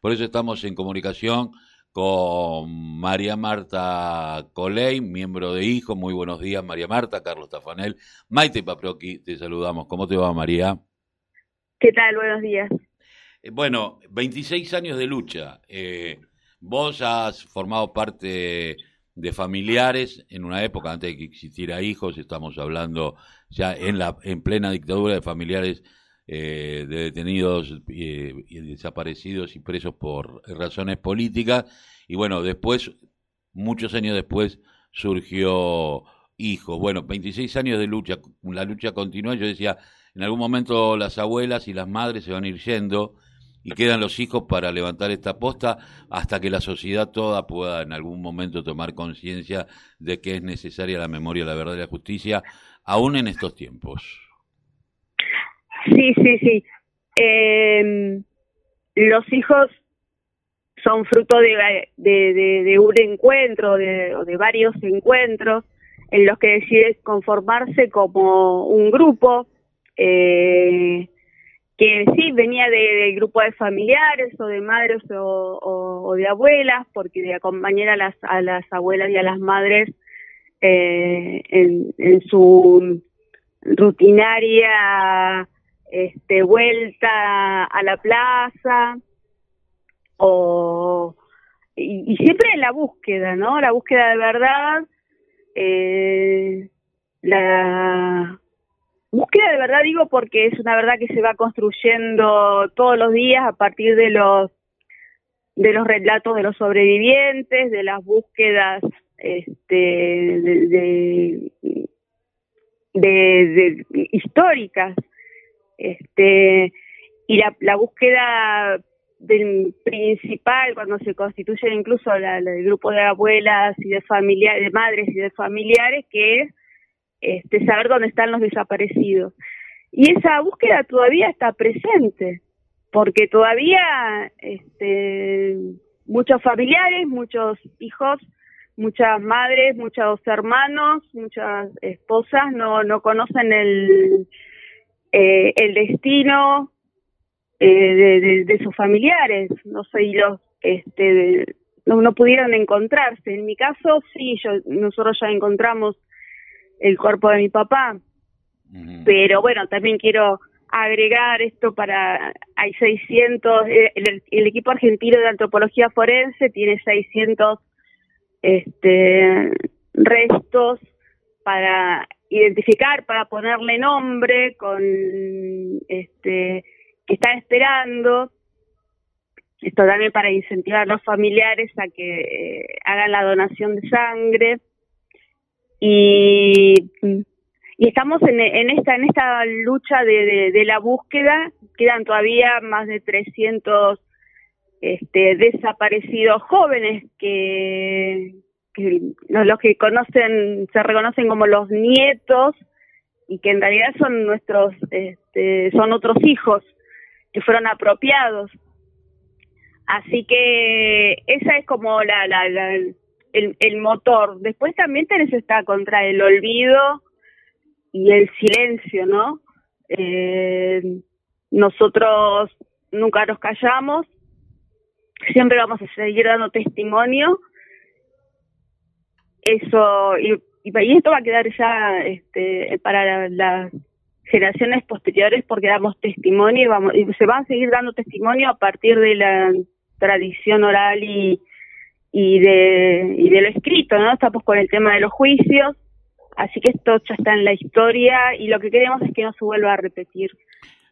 Por eso estamos en comunicación con María Marta Coley, miembro de Hijo. Muy buenos días, María Marta, Carlos Tafanel, Maite Paproqui, te saludamos. ¿Cómo te va, María? ¿Qué tal? Buenos días. Eh, bueno, 26 años de lucha. Eh, vos has formado parte de familiares en una época antes de que existiera hijos, estamos hablando ya en la en plena dictadura de familiares eh, de detenidos eh, y desaparecidos y presos por razones políticas. Y bueno, después, muchos años después, surgió hijos. Bueno, 26 años de lucha, la lucha continúa. Yo decía, en algún momento las abuelas y las madres se van a ir yendo y quedan los hijos para levantar esta posta hasta que la sociedad toda pueda en algún momento tomar conciencia de que es necesaria la memoria, la verdad y la justicia, aún en estos tiempos. Sí, sí, sí. Eh, los hijos son fruto de, de, un encuentro, de, de varios encuentros en los que decides conformarse como un grupo. Eh, que sí venía de, grupo de familiares o de madres o, de abuelas, porque de acompañar a las, a las abuelas y a las madres eh, en, su rutinaria este, vuelta a la plaza o y, siempre en la búsqueda, ¿no? La búsqueda de verdad, eh, la Búsqueda de verdad digo porque es una verdad que se va construyendo todos los días a partir de los de los relatos de los sobrevivientes, de las búsquedas este, de, de, históricas, este, y la, la búsqueda del principal cuando se constituye incluso la, el grupo de abuelas y de familiares, de madres y de familiares, que es este, saber dónde están los desaparecidos. Y esa búsqueda todavía está presente, porque todavía este, muchos familiares, muchos hijos, muchas madres, muchos hermanos, muchas esposas no, no conocen el, eh, el destino eh, de, sus familiares, no sé, y los, este, no, no pudieron encontrarse. En mi caso, sí, yo, nosotros ya encontramos el cuerpo de mi papá. Pero bueno, también quiero agregar esto para, hay 600, eh, el, equipo argentino de antropología forense tiene 600 este, restos para identificar, para ponerle nombre, con este, que están esperando. Esto también para incentivar a los familiares a que eh, hagan la donación de sangre y, y estamos en, en, esta en esta lucha de, de, la búsqueda quedan todavía más de 300 este, desaparecidos jóvenes que, que los que conocen se reconocen como los nietos y que en realidad son nuestros este, son otros hijos que fueron apropiados así que esa es como la, la, la el, el motor. Después también tenés esta contra el olvido y el silencio, ¿no? Eh, nosotros nunca nos callamos, siempre vamos a seguir dando testimonio. Eso, y, y esto va a quedar ya este, para las generaciones posteriores porque damos testimonio y, vamos, y se va a seguir dando testimonio a partir de la tradición oral y, y de, y de lo escrito, ¿no? Estamos con el tema de los juicios, así que esto ya está en la historia y lo que queremos es que no se vuelva a repetir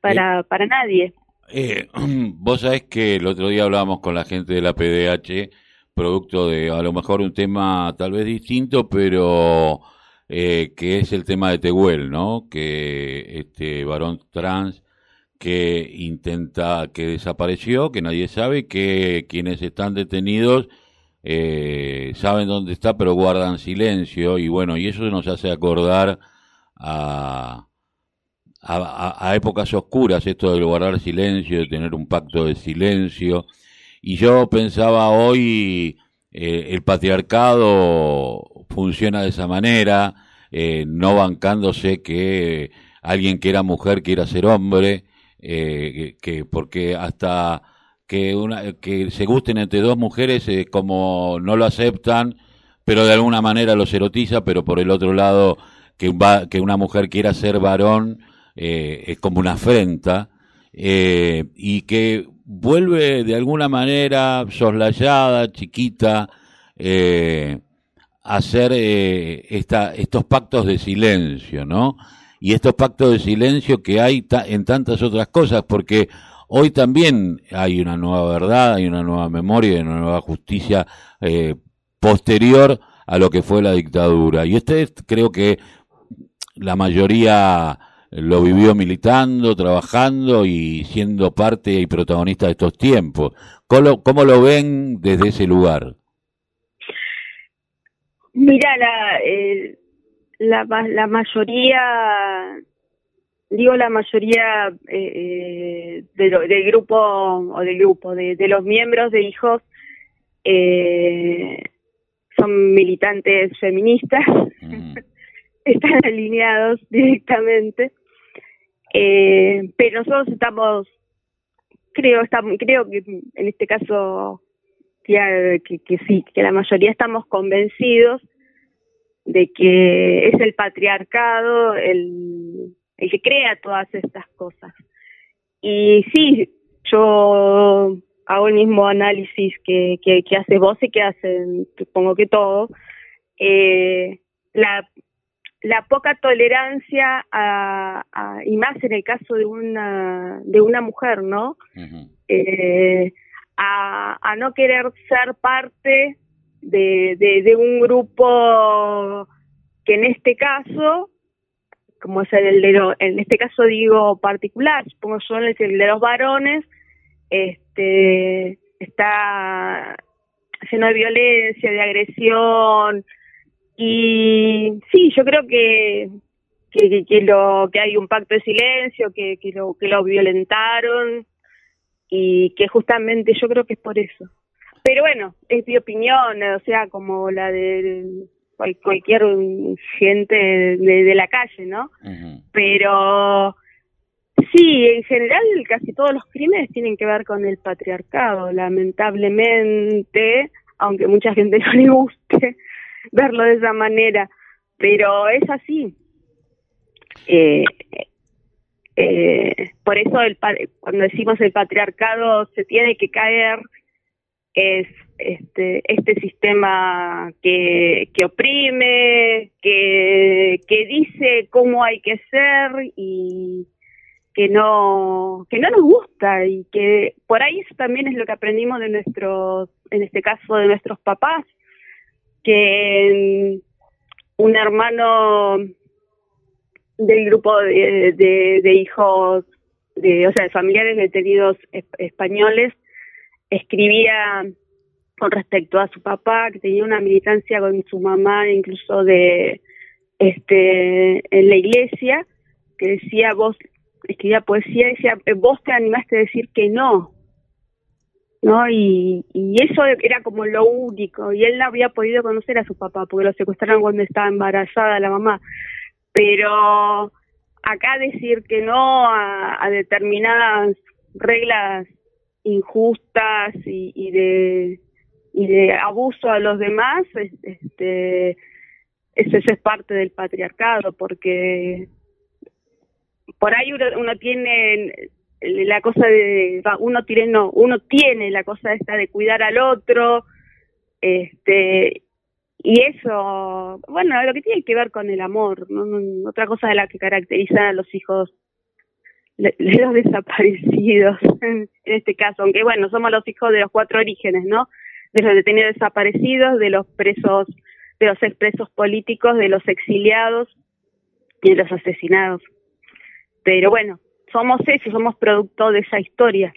para, eh, para nadie. Eh, vos sabés que el otro día hablábamos con la gente de la PDH, producto de a lo mejor un tema tal vez distinto, pero eh, que es el tema de Tehuel, ¿no? Que este varón trans que intenta, que desapareció, que nadie sabe, que quienes están detenidos eh, saben dónde está, pero guardan silencio, y bueno, y eso nos hace acordar a, a, épocas oscuras, esto de guardar silencio, de tener un pacto de silencio, y yo pensaba hoy, eh, el patriarcado funciona de esa manera, eh, no bancándose que alguien que era mujer quiera ser hombre, que porque hasta que, una, que se gusten entre dos mujeres eh, como no lo aceptan, pero de alguna manera los erotiza, pero por el otro lado que, va, que una mujer quiera ser varón eh, es como una afrenta eh, y que vuelve de alguna manera soslayada, chiquita, eh, a hacer eh, estos pactos de silencio, ¿no? Y estos pactos de silencio que hay en tantas otras cosas, porque hoy también hay una nueva verdad, hay una nueva memoria y una nueva justicia eh, posterior a lo que fue la dictadura. Y ustedes creo que la mayoría lo vivió militando, trabajando y siendo parte y protagonista de estos tiempos. ¿Cómo, cómo lo ven desde ese lugar? Mira, la, eh, la, la mayoría, digo la mayoría eh, eh, de del grupo, o del grupo, de, de los miembros de hijos, eh, son militantes feministas, mm. están alineados directamente, eh, pero nosotros estamos, creo, estamos, creo que en este caso que, que, sí, que la mayoría estamos convencidos de que es el patriarcado el, el que crea todas estas cosas. Y sí, yo hago el mismo análisis que, que, que hace vos y que hacen, supongo que todo, eh, la, la poca tolerancia a, y más en el caso de una de una mujer, ¿no? Uh -huh. eh, a, a, no querer ser parte de, de, de, un grupo que en este caso, como es el de lo, en este caso digo particular, supongo yo el de los varones, este está lleno de violencia, de agresión, y sí, yo creo que que, que, lo que hay un pacto de silencio, que, que lo que lo violentaron y que justamente yo creo que es por eso. Pero bueno, es mi opinión, o sea, como la de cualquier gente de, de la calle, ¿no? Uh -huh. Pero sí, en general casi todos los crímenes tienen que ver con el patriarcado, lamentablemente, aunque mucha gente no le guste verlo de esa manera, pero es así. Eh, eh, por eso el, cuando decimos el patriarcado se tiene que caer es este este sistema que, que oprime, que, que dice cómo hay que ser y que no que no nos gusta y que por ahí eso también es lo que aprendimos de nuestros en este caso de nuestros papás que un hermano del grupo de, de, hijos de o sea de familiares detenidos españoles escribía con respecto a su papá, que tenía una militancia con su mamá, incluso de este en la iglesia, que decía vos, escribía poesía, decía vos te animaste a decir que no, ¿no? Y, y eso era como lo único, y él no había podido conocer a su papá, porque lo secuestraron cuando estaba embarazada la mamá, pero acá decir que no a, determinadas reglas injustas y, y de y de abuso a los demás este eso es parte del patriarcado porque por ahí uno, uno tiene la cosa de uno tiene no uno tiene la cosa esta de cuidar al otro este y eso bueno lo que tiene que ver con el amor ¿no? otra cosa de la que caracteriza a los hijos de los desaparecidos en este caso, aunque bueno, somos los hijos de los cuatro orígenes, ¿no? De los detenidos desaparecidos, de los presos, de los expresos políticos, de los exiliados y de los asesinados. Pero bueno, somos eso, somos producto de esa historia.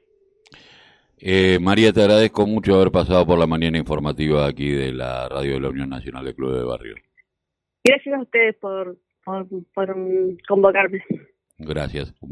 Eh, María, te agradezco mucho haber pasado por la mañana informativa aquí de la radio de la Unión Nacional de Club de Barrio. Gracias a ustedes por, por, por convocarme. Gracias.